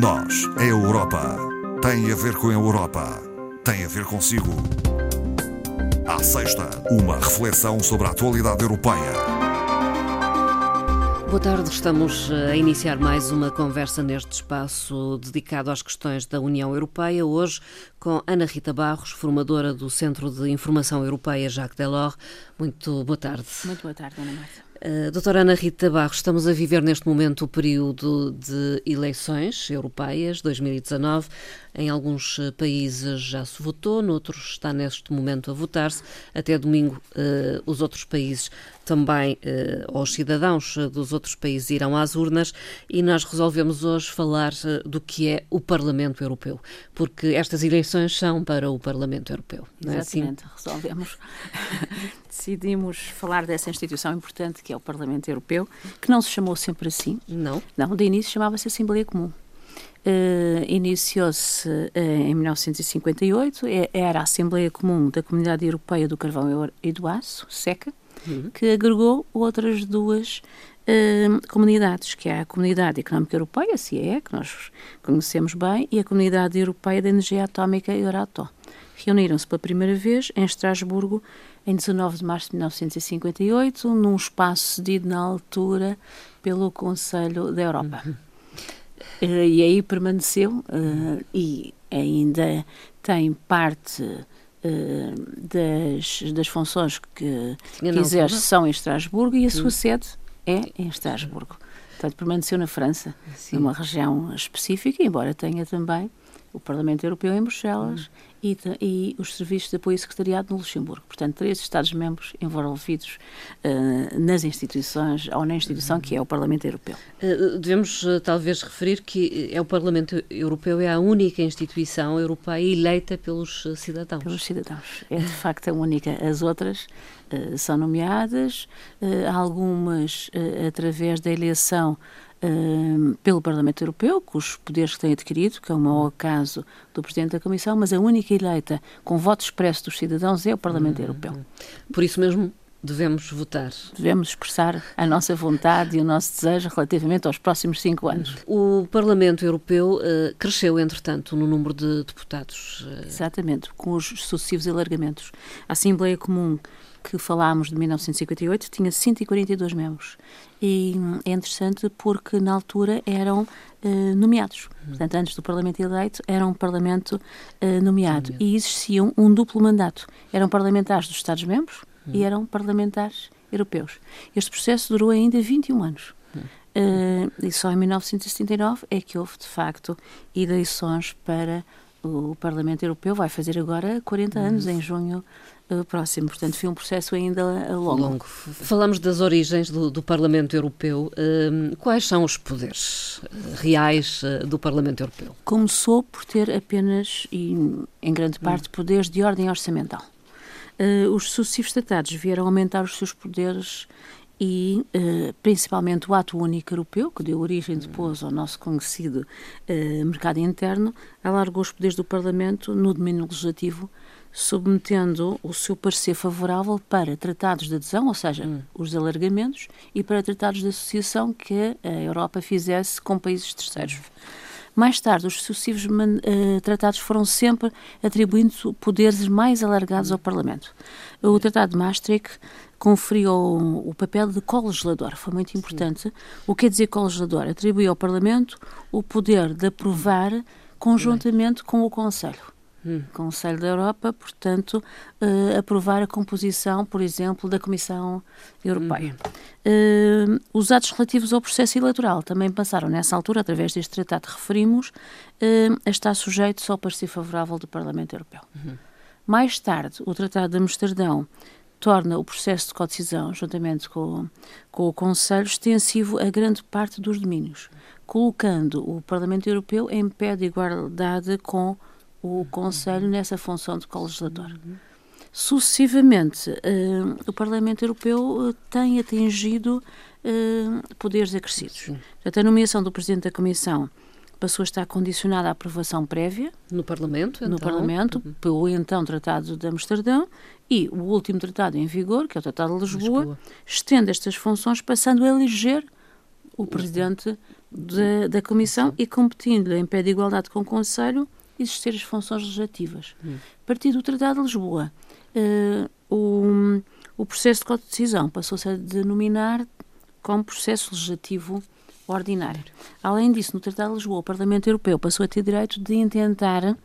Nós, a Europa, tem a ver com a Europa, tem a ver consigo. À sexta, uma reflexão sobre a atualidade europeia. Boa tarde, estamos a iniciar mais uma conversa neste espaço dedicado às questões da União Europeia, hoje com Ana Rita Barros, formadora do Centro de Informação Europeia Jacques Delors. Muito boa tarde. Muito boa tarde, Ana Marta. Uh, doutora Ana Rita Barros, estamos a viver neste momento o período de eleições europeias 2019. Em alguns eh, países já se votou, noutros está neste momento a votar-se. Até domingo, uh, os outros países também, ou os cidadãos dos outros países irão às urnas e nós resolvemos hoje falar do que é o Parlamento Europeu, porque estas eleições são para o Parlamento Europeu. Não é Exatamente, assim? resolvemos. Decidimos falar dessa instituição importante que é o Parlamento Europeu, que não se chamou sempre assim. Não? Não, de início chamava-se Assembleia Comum. Uh, Iniciou-se uh, em 1958, é, era a Assembleia Comum da Comunidade Europeia do Carvão e do Aço, SECA, uhum. que agregou outras duas uh, comunidades, que é a Comunidade Económica Europeia, a CIE, que nós conhecemos bem, e a Comunidade Europeia de Energia Atómica, Euratom. Reuniram-se pela primeira vez em Estrasburgo em 19 de março de 1958, num espaço cedido na altura pelo Conselho da Europa. Uhum. Uh, e aí permaneceu uh, e ainda tem parte uh, das, das funções que, que exerce são em Estrasburgo e a sua sede é em Estrasburgo. Portanto, permaneceu na França, Sim. numa região específica, embora tenha também o Parlamento Europeu em Bruxelas hum e, e, os serviços de apoio e secretariado no Luxemburgo. Portanto, três Estados-membros envolvidos uh, nas instituições ou na instituição que é o Parlamento Europeu. Uh, devemos uh, talvez referir que é o Parlamento Europeu é a única instituição europeia eleita pelos cidadãos. Pelos cidadãos. É de facto a única. As outras são nomeadas, algumas através da eleição pelo Parlamento Europeu, com os poderes que tem adquirido, que é o maior caso do Presidente da Comissão, mas a única eleita com voto expresso dos cidadãos é o Parlamento uhum. Europeu. Por isso mesmo devemos votar. Devemos expressar a nossa vontade e o nosso desejo relativamente aos próximos cinco anos. O Parlamento Europeu uh, cresceu, entretanto, no número de deputados. Uh... Exatamente, com os sucessivos alargamentos. A Assembleia Comum que falámos de 1958 tinha 142 membros. E é interessante porque na altura eram uh, nomeados. Uhum. Portanto, antes do Parlamento eleito, era um Parlamento uh, nomeado. E existia um duplo mandato. Eram parlamentares dos Estados-membros e eram parlamentares europeus. Este processo durou ainda 21 anos. Uh, e só em 1979 é que houve, de facto, eleições para o Parlamento Europeu. Vai fazer agora 40 uhum. anos, em junho próximo. Portanto, foi um processo ainda longo. longo. Falamos das origens do, do Parlamento Europeu. Uh, quais são os poderes reais uh, do Parlamento Europeu? Começou por ter apenas, e em grande hum. parte, poderes de ordem orçamental. os sucessivos tratados vieram aumentar os seus poderes e principalmente o Ato Único Europeu, que deu origem depois ao nosso conhecido mercado interno, alargou os poderes do Parlamento no domínio legislativo submetendo o seu parecer favorável para tratados de adesão, ou seja, hum. os alargamentos, e para tratados de associação que a Europa fizesse com países terceiros. Mais tarde, os sucessivos uh, tratados foram sempre atribuindo poderes mais alargados ao Parlamento. O Tratado de Maastricht conferiu o, papel de co-legislador, foi muito importante. Sim. O que quer dizer co-legislador? Atribuiu ao Parlamento o poder de aprovar conjuntamente com o Conselho hum. Conselho da Europa, portanto, uh, aprovar a composição, por exemplo, da Comissão Europeia. Uhum. Uh, os atos relativos ao processo eleitoral também passaram, nessa altura, através deste tratado que referimos, uh, a estar sujeitos ao parecer favorável do Parlamento Europeu. Uhum. Mais tarde, o Tratado de Amsterdão torna o processo de codecisão, juntamente com, com o Conselho, extensivo a grande parte dos domínios, colocando o Parlamento Europeu em pé de igualdade com o Conselho nessa função de co-legislador. Sucessivamente, uh, o Parlamento Europeu uh, tem atingido uh, poderes acrescidos. Portanto, a nomeação do Presidente da Comissão passou a estar condicionada à aprovação prévia no Parlamento, então? no Parlamento uhum. pelo então Tratado de Amsterdão e o último tratado em vigor, que é o Tratado de Lisboa, Lisboa. estende estas funções, passando a eleger o presidente da, da Comissão e competindo em pé de igualdade com o Conselho existir as funções legislativas. Hum. A partir do Tratado de Lisboa, uh, o, o processo de co-decisão passou-se a denominar como processo legislativo ordinário. Além disso, no Tratado de Lisboa, o Parlamento Europeu passou a ter direito de intentar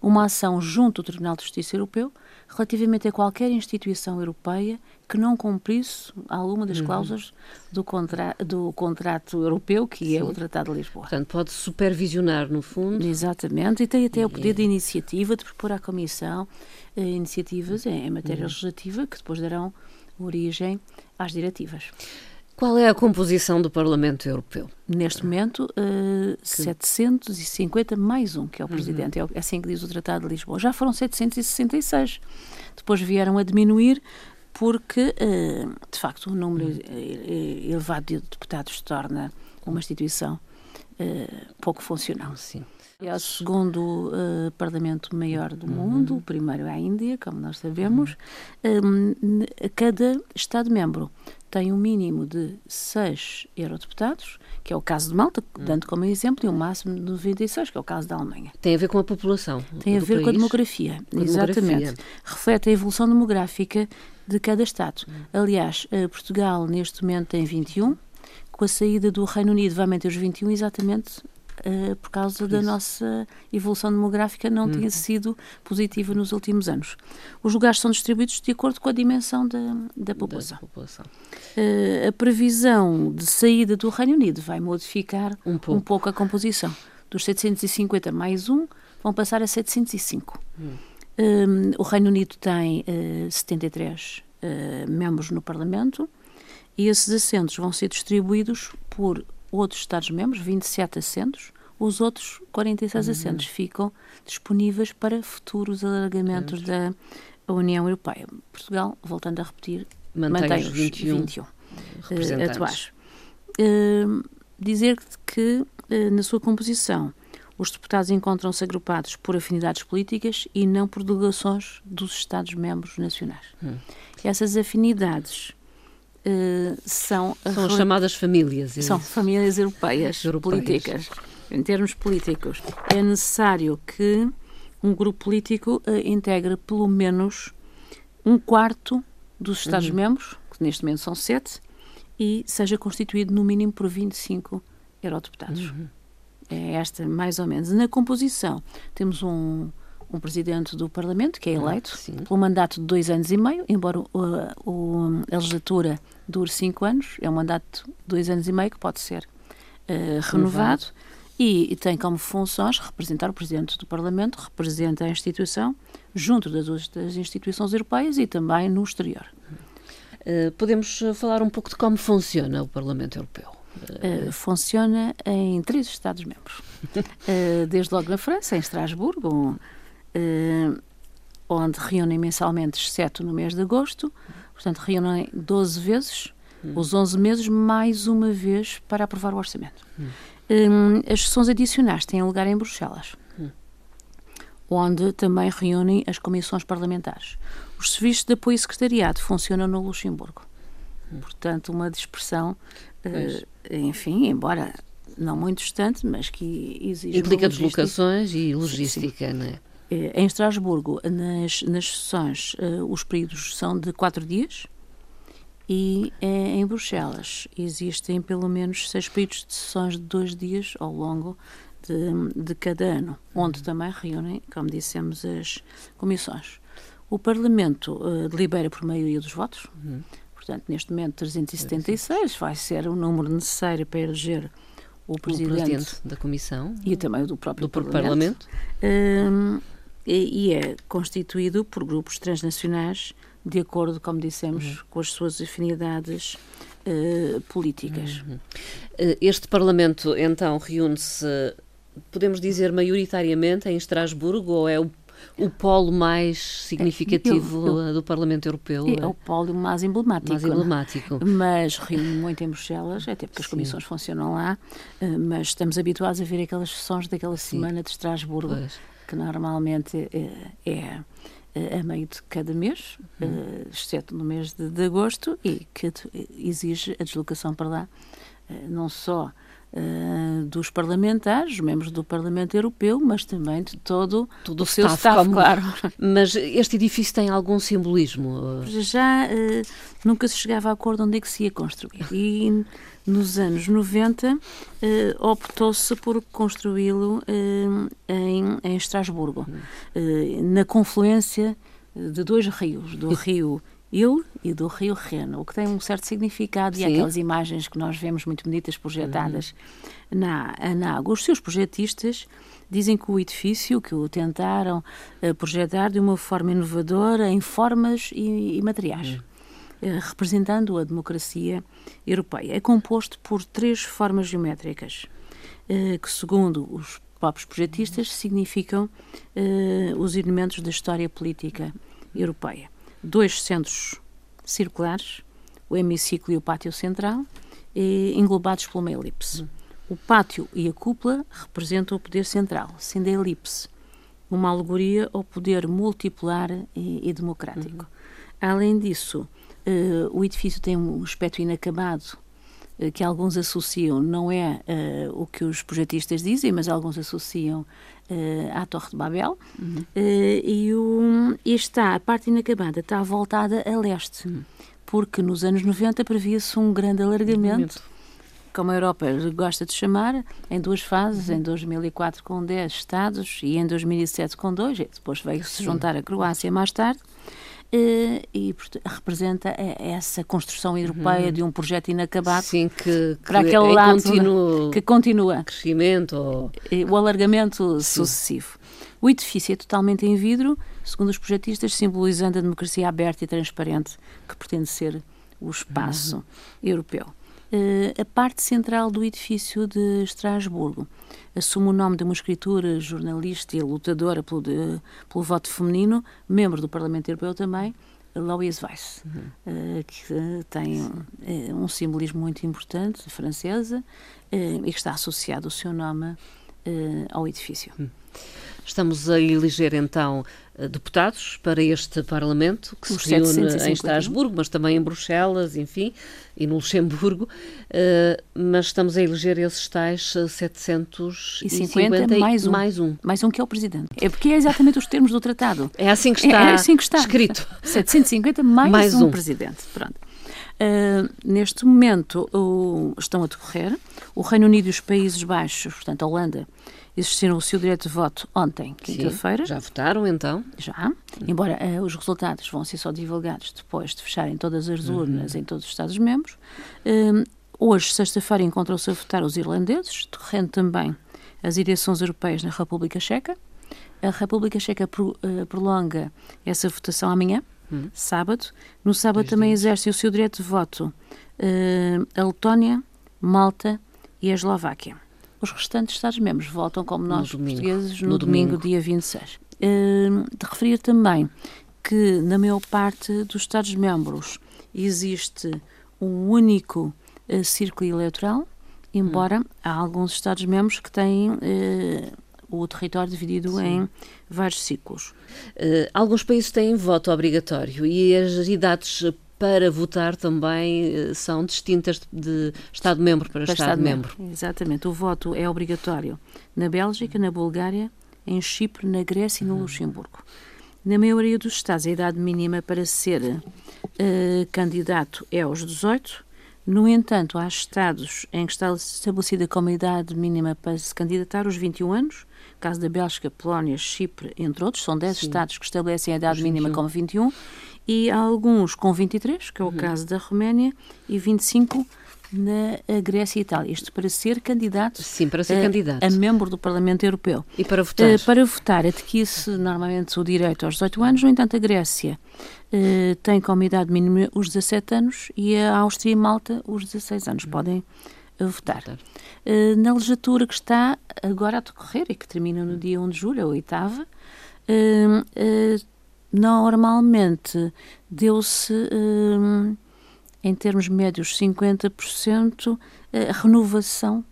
uma ação junto ao Tribunal de Justiça Europeu relativamente a qualquer instituição europeia que não cumprisse alguma das uhum. cláusulas do, contra do contrato europeu, que Sim. é o Tratado de Lisboa. Portanto, pode supervisionar, no fundo. Exatamente, e tem até e o poder é... de iniciativa de propor à Comissão eh, iniciativas em, em matéria uhum. legislativa que depois darão origem às diretivas. Qual é a composição do Parlamento Europeu? Neste momento, uh, que... 750 mais um, que é o uhum. Presidente. Uhum. É assim que diz o Tratado de Lisboa. Já foram 766. Depois vieram a diminuir porque, uh, de facto, o número uhum. elevado de deputados torna uma instituição uh, pouco funcional. Sim. É o segundo uh, parlamento maior do uhum. mundo, o primeiro é a Índia, como nós sabemos. Uhum. Um, cada Estado-membro tem um mínimo de seis eurodeputados, que é o caso de Malta, hum. dando como exemplo, e um máximo de 96, que é o caso da Alemanha. Tem a ver com a população. Tem a ver país. com a demografia, com a exatamente. Demografia. Reflete a evolução demográfica de cada Estado. Hum. Aliás, eh, Portugal neste momento tem 21, com a saída do Reino Unido vai manter os 21 exatamente uh, por causa por da nossa evolução demográfica não uhum. sido positiva nos últimos anos. Os lugares são distribuídos de acordo com a dimensão da, da população. Da população. Uh, a previsão de saída do Reino Unido vai modificar um pouco, um pouco a composição. Dos 750 mais um, vão passar a 705. Hum. Um, o Reino Unido tem uh, 73 uh, membros no Parlamento e esses assentos vão ser distribuídos por outros Estados-membros, 27 assentos, os outros 46 uhum. assentos ficam disponíveis para futuros alargamentos uhum. da União Europeia. Portugal, voltando a repetir, mantém, mantém os 21, 21 uh, atuais. Uh, dizer que, uh, na sua composição, os deputados encontram-se agrupados por afinidades políticas e não por delegações dos Estados-membros nacionais. Hum. Essas afinidades uh, são... São as chamadas famílias. É são famílias europeias, europeias, políticas. Em termos políticos, é necessário que um grupo político uh, integre pelo menos um quarto dos Estados-membros, uhum. que neste momento são sete, e seja constituído no mínimo por 25 eurodeputados. Uhum. É esta, mais ou menos. Na composição, temos um, um presidente do Parlamento, que é ah, eleito, ah, pelo mandato de dois anos e meio, embora o, o, a legislatura dure cinco anos, é um mandato de dois anos e meio que pode ser uh, renovado. E, e, tem como funções representar o Presidente do Parlamento, representa a instituição junto das outras instituições europeias e também no exterior. Uh, podemos falar um pouco de como funciona o Parlamento Europeu? Uh, funciona em três Estados-membros. Desde logo na França, em Estrasburgo, onde reúnem mensalmente, exceto no mês de agosto. Portanto, reúnem 12 vezes, hum. os 11 meses, mais uma vez para aprovar o orçamento. Hum. Um, as sessões adicionais têm lugar em Bruxelas, hum. onde também reúnem as comissões parlamentares. Os serviços de apoio e secretariado funcionam no Luxemburgo. Hum. Portanto, uma dispersão, uh, enfim, embora não muito distante, mas que exige. Implica deslocações e logística, sim. não é? Eh, em Estrasburgo, nas, nas sessões, uh, os períodos são de quatro dias e uh, em Bruxelas existem pelo menos seis períodos de sessões de dois dias ao longo de, de cada ano, onde uhum. também reúnem, como dissemos, as comissões. O Parlamento uh, delibera por maioria dos votos, uhum. portanto, neste momento 376 vai ser o número necessário para eleger o presidente, o presidente da Comissão e também do próprio do Parlamento. Parlamento e, é constituído por grupos transnacionais de acordo, como dissemos, uhum. com as suas afinidades uh, políticas. Uhum. Eh, este Parlamento, então, reúne-se, podemos dizer, maioritariamente em Estrasburgo ou é o o polo mais significativo eu, eu, do Parlamento Europeu. É, é o polo mais emblemático. Mais emblemático. Mas reúne muito em Bruxelas, até porque as comissões funcionam lá, eh, mas estamos habituados a ver aquelas sessões daquela Sim. semana de Estrasburgo. Pois que normalmente é, é a meio de cada mês, uhum. exceto no mês de, de, agosto, e que exige a deslocação para lá não só uh, dos parlamentares, membros do Parlamento Europeu, mas também de todo, todo o seu staff, staff claro. Mas este edifício tem algum simbolismo? Já uh, nunca se chegava a acordo onde é que se ia construir. E nos anos 90 uh, optou-se por construí-lo em, em Estrasburgo, na confluência de dois rios, do rio Il e do rio Reno, o que tem um certo significado Sim. e aquelas imagens que nós vemos muito bonitas projetadas uhum. na, na água. Os seus projetistas dizem que o edifício, que o tentaram uh, projetar de uma forma inovadora em formas e, e materiais. Uhum. Uh, representando a democracia europeia. É composto por três formas geométricas, uh, que, segundo os próprios projetistas, significam os elementos da história política europeia dois centros circulares, o hemiciclo e o pátio central, englobados por uma elipse. O pátio e a cúpula representam o poder central, sendo a elipse uma alegoria ao poder multipolar e, e democrático. Uhum. Além disso, uh, o edifício tem um aspecto inacabado que alguns associam, não é uh, o que os projetistas dizem, mas alguns associam uh, à Torre de Babel uhum. uh, e, o, e está, a parte inacabada está voltada a leste, uhum. porque nos anos 90 previa-se um grande alargamento, como a Europa gosta de chamar, em duas fases, uhum. em 2004 com 10 Estados e em 2007 com 2, depois veio se juntar a Croácia mais tarde, E representa essa construção europeia uhum. de um projeto inacabado Sim, que, para aquele lado que continua crescimento ou... o alargamento Sim. sucessivo. O edifício é totalmente em vidro, segundo os projetistas, simbolizando a democracia aberta e transparente que pretende ser o espaço uhum. europeu. Uh, a parte central do edifício de Estrasburgo assume o nome de uma escritora, jornalista e lutadora pelo, de, pelo voto feminino, membro do Parlamento Europeu também, Louise Weiss, uhum. uh, que tem uh, um simbolismo muito importante, francesa, e que está associado o seu nome ao edifício. Uhum. Estamos a eleger então eh, deputados para este Parlamento, que Os se reúne em Estrasburgo, mas também em Bruxelas, enfim, e no Luxemburgo, uh, mas estamos a eleger esses tais 750 eh, e mais um. mais um. Mais um que é o Presidente. É porque é exatamente os termos do tratado. É assim que está, é, é assim que está. escrito. 750 mais, mais um, um, Presidente. Pronto. Uh, neste momento uh, estão a decorrer o Reino Unido e os Países Baixos, portanto a Holanda existiram o seu direito de voto ontem, quinta-feira. Já votaram então? Já, embora uh, os resultados vão ser só divulgados depois de fecharem todas as uhum. urnas uhum. em todos os Estados-membros. Uh, hoje, sexta-feira, encontram-se a votar os irlandeses, decorrendo também as eleições europeias na República Checa. A República Checa pro, uh, prolonga essa votação amanhã, uhum. sábado. No sábado também dias. exercem o seu direito de voto a Letónia, Malta e a Eslováquia. Os restantes Estados-membros votam como nós, no portugueses, no, no domingo, domingo, dia 26. Uh, de referir também que, na maior parte dos Estados-membros, existe um único uh, círculo eleitoral, embora hum. há alguns Estados-membros que têm uh, o território dividido Sim. em vários ciclos. Uh, alguns países têm voto obrigatório e as idades para votar também eh, são distintas de Estado-membro para, para Estado-membro. Estado Exatamente. O voto é obrigatório na Bélgica, na Bulgária, em Chipre, na Grécia e no uhum. Luxemburgo. Na maioria dos Estados, a idade mínima para ser uh, candidato é aos 18. No entanto, há Estados em que está estabelecida como idade mínima para se candidatar os 21 anos. Caso da Bélgica, Polónia, Chipre, entre outros. São 10 Sim. Estados que estabelecem a idade mínima como 21 e há alguns com 23, que é o uhum. caso da Roménia, e 25 na Grécia e Itália. Isto para ser candidato, Sim, para ser a, candidato. a membro do Parlamento Europeu. E para votar? Uh, para votar, adquire-se normalmente o direito aos 18 anos, no entanto, a Grécia uh, tem como idade mínima os 17 anos e a Áustria e Malta os 16 anos. Uhum. Podem uh, votar. Uh, na legislatura que está agora a decorrer e que termina no dia 1 de julho, a oitava, normalmente deu-se, um, em termos médios, 50% eh, a renovação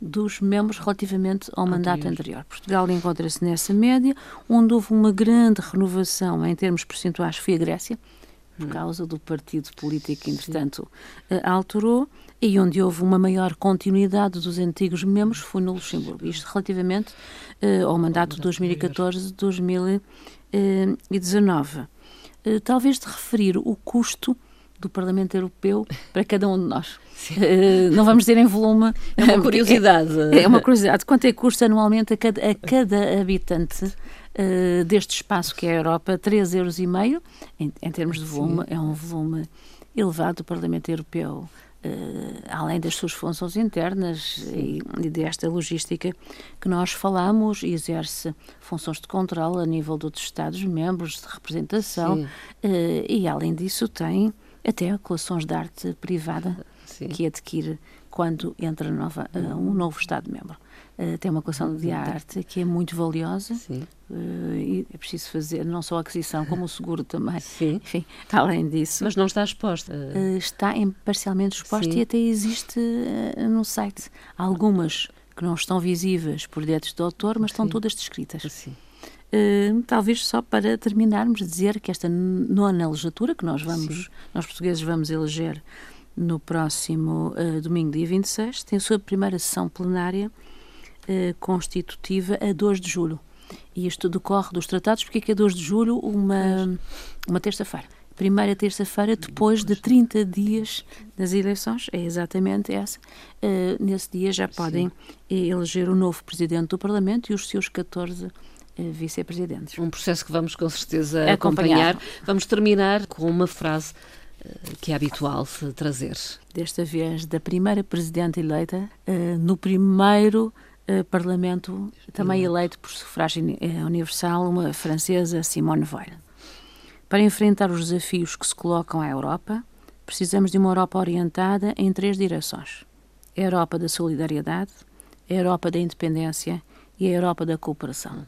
dos membros relativamente ao mandato anterior. Portugal encontra-se nessa média, onde houve uma grande renovação em termos percentuais foi a Grécia, por hum. causa do partido político que, entretanto, alterou, e onde houve uma maior continuidade dos antigos membros foi no Luxemburgo. Isto relativamente uh, ao mandato de 2014-2019. Uh, talvez de referir o custo do Parlamento Europeu para cada um de nós. Uh, não vamos dizer em volume. É uma curiosidade. É, é uma curiosidade. Quanto é que custa anualmente a cada, a cada habitante uh, deste espaço que é a Europa? 3,5 euros. Em, em termos de volume, Sim. é um volume elevado do Parlamento Europeu. Uh, além das suas funções internas e, e, desta logística que nós falamos, exerce funções de controle a nível dos Estados-membros, de representação, uh, e além disso tem até coleções de arte privada Sim. que adquire quando entra nova, uh, um novo Estado-membro. Uh, tem uma coleção de arte que é muito valiosa uh, e é preciso fazer não só a aquisição, como o seguro também. Sim. Enfim, além disso. Mas não está exposta? está em, parcialmente exposta Sim. e até existe no site. algumas que não estão visíveis por direitos do autor, mas estão todas descritas. Sim. Uh, talvez só para terminarmos dizer que esta nona legislatura que nós vamos, Sim. nós portugueses vamos eleger no próximo uh, domingo, dia 26, tem a sua primeira sessão plenária uh, constitutiva a 2 de julho. E isto decorre dos tratados, porque é que é 2 de julho, uma, uma terça-feira. Primeira terça-feira, depois de 30 dias das eleições, é exatamente essa. Uh, nesse dia já podem Sim. eleger o novo presidente do Parlamento e os seus 14 vice-presidentes. Um processo que vamos com certeza acompanhar. Vamos terminar com uma frase eh, que é habitual trazer. Desta vez, da primeira presidente eleita, eh, no primeiro eh, Parlamento, também eleito por sufrágio universal, uma francesa, Simone Weil. Para enfrentar os desafios que se colocam à Europa, precisamos de uma Europa orientada em três direções: a Europa da solidariedade, a Europa da independência e a Europa da cooperação.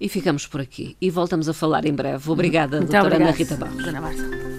E ficamos por aqui. E voltamos a falar em breve. Obrigada, Muito doutora obrigada. Ana Rita Barros.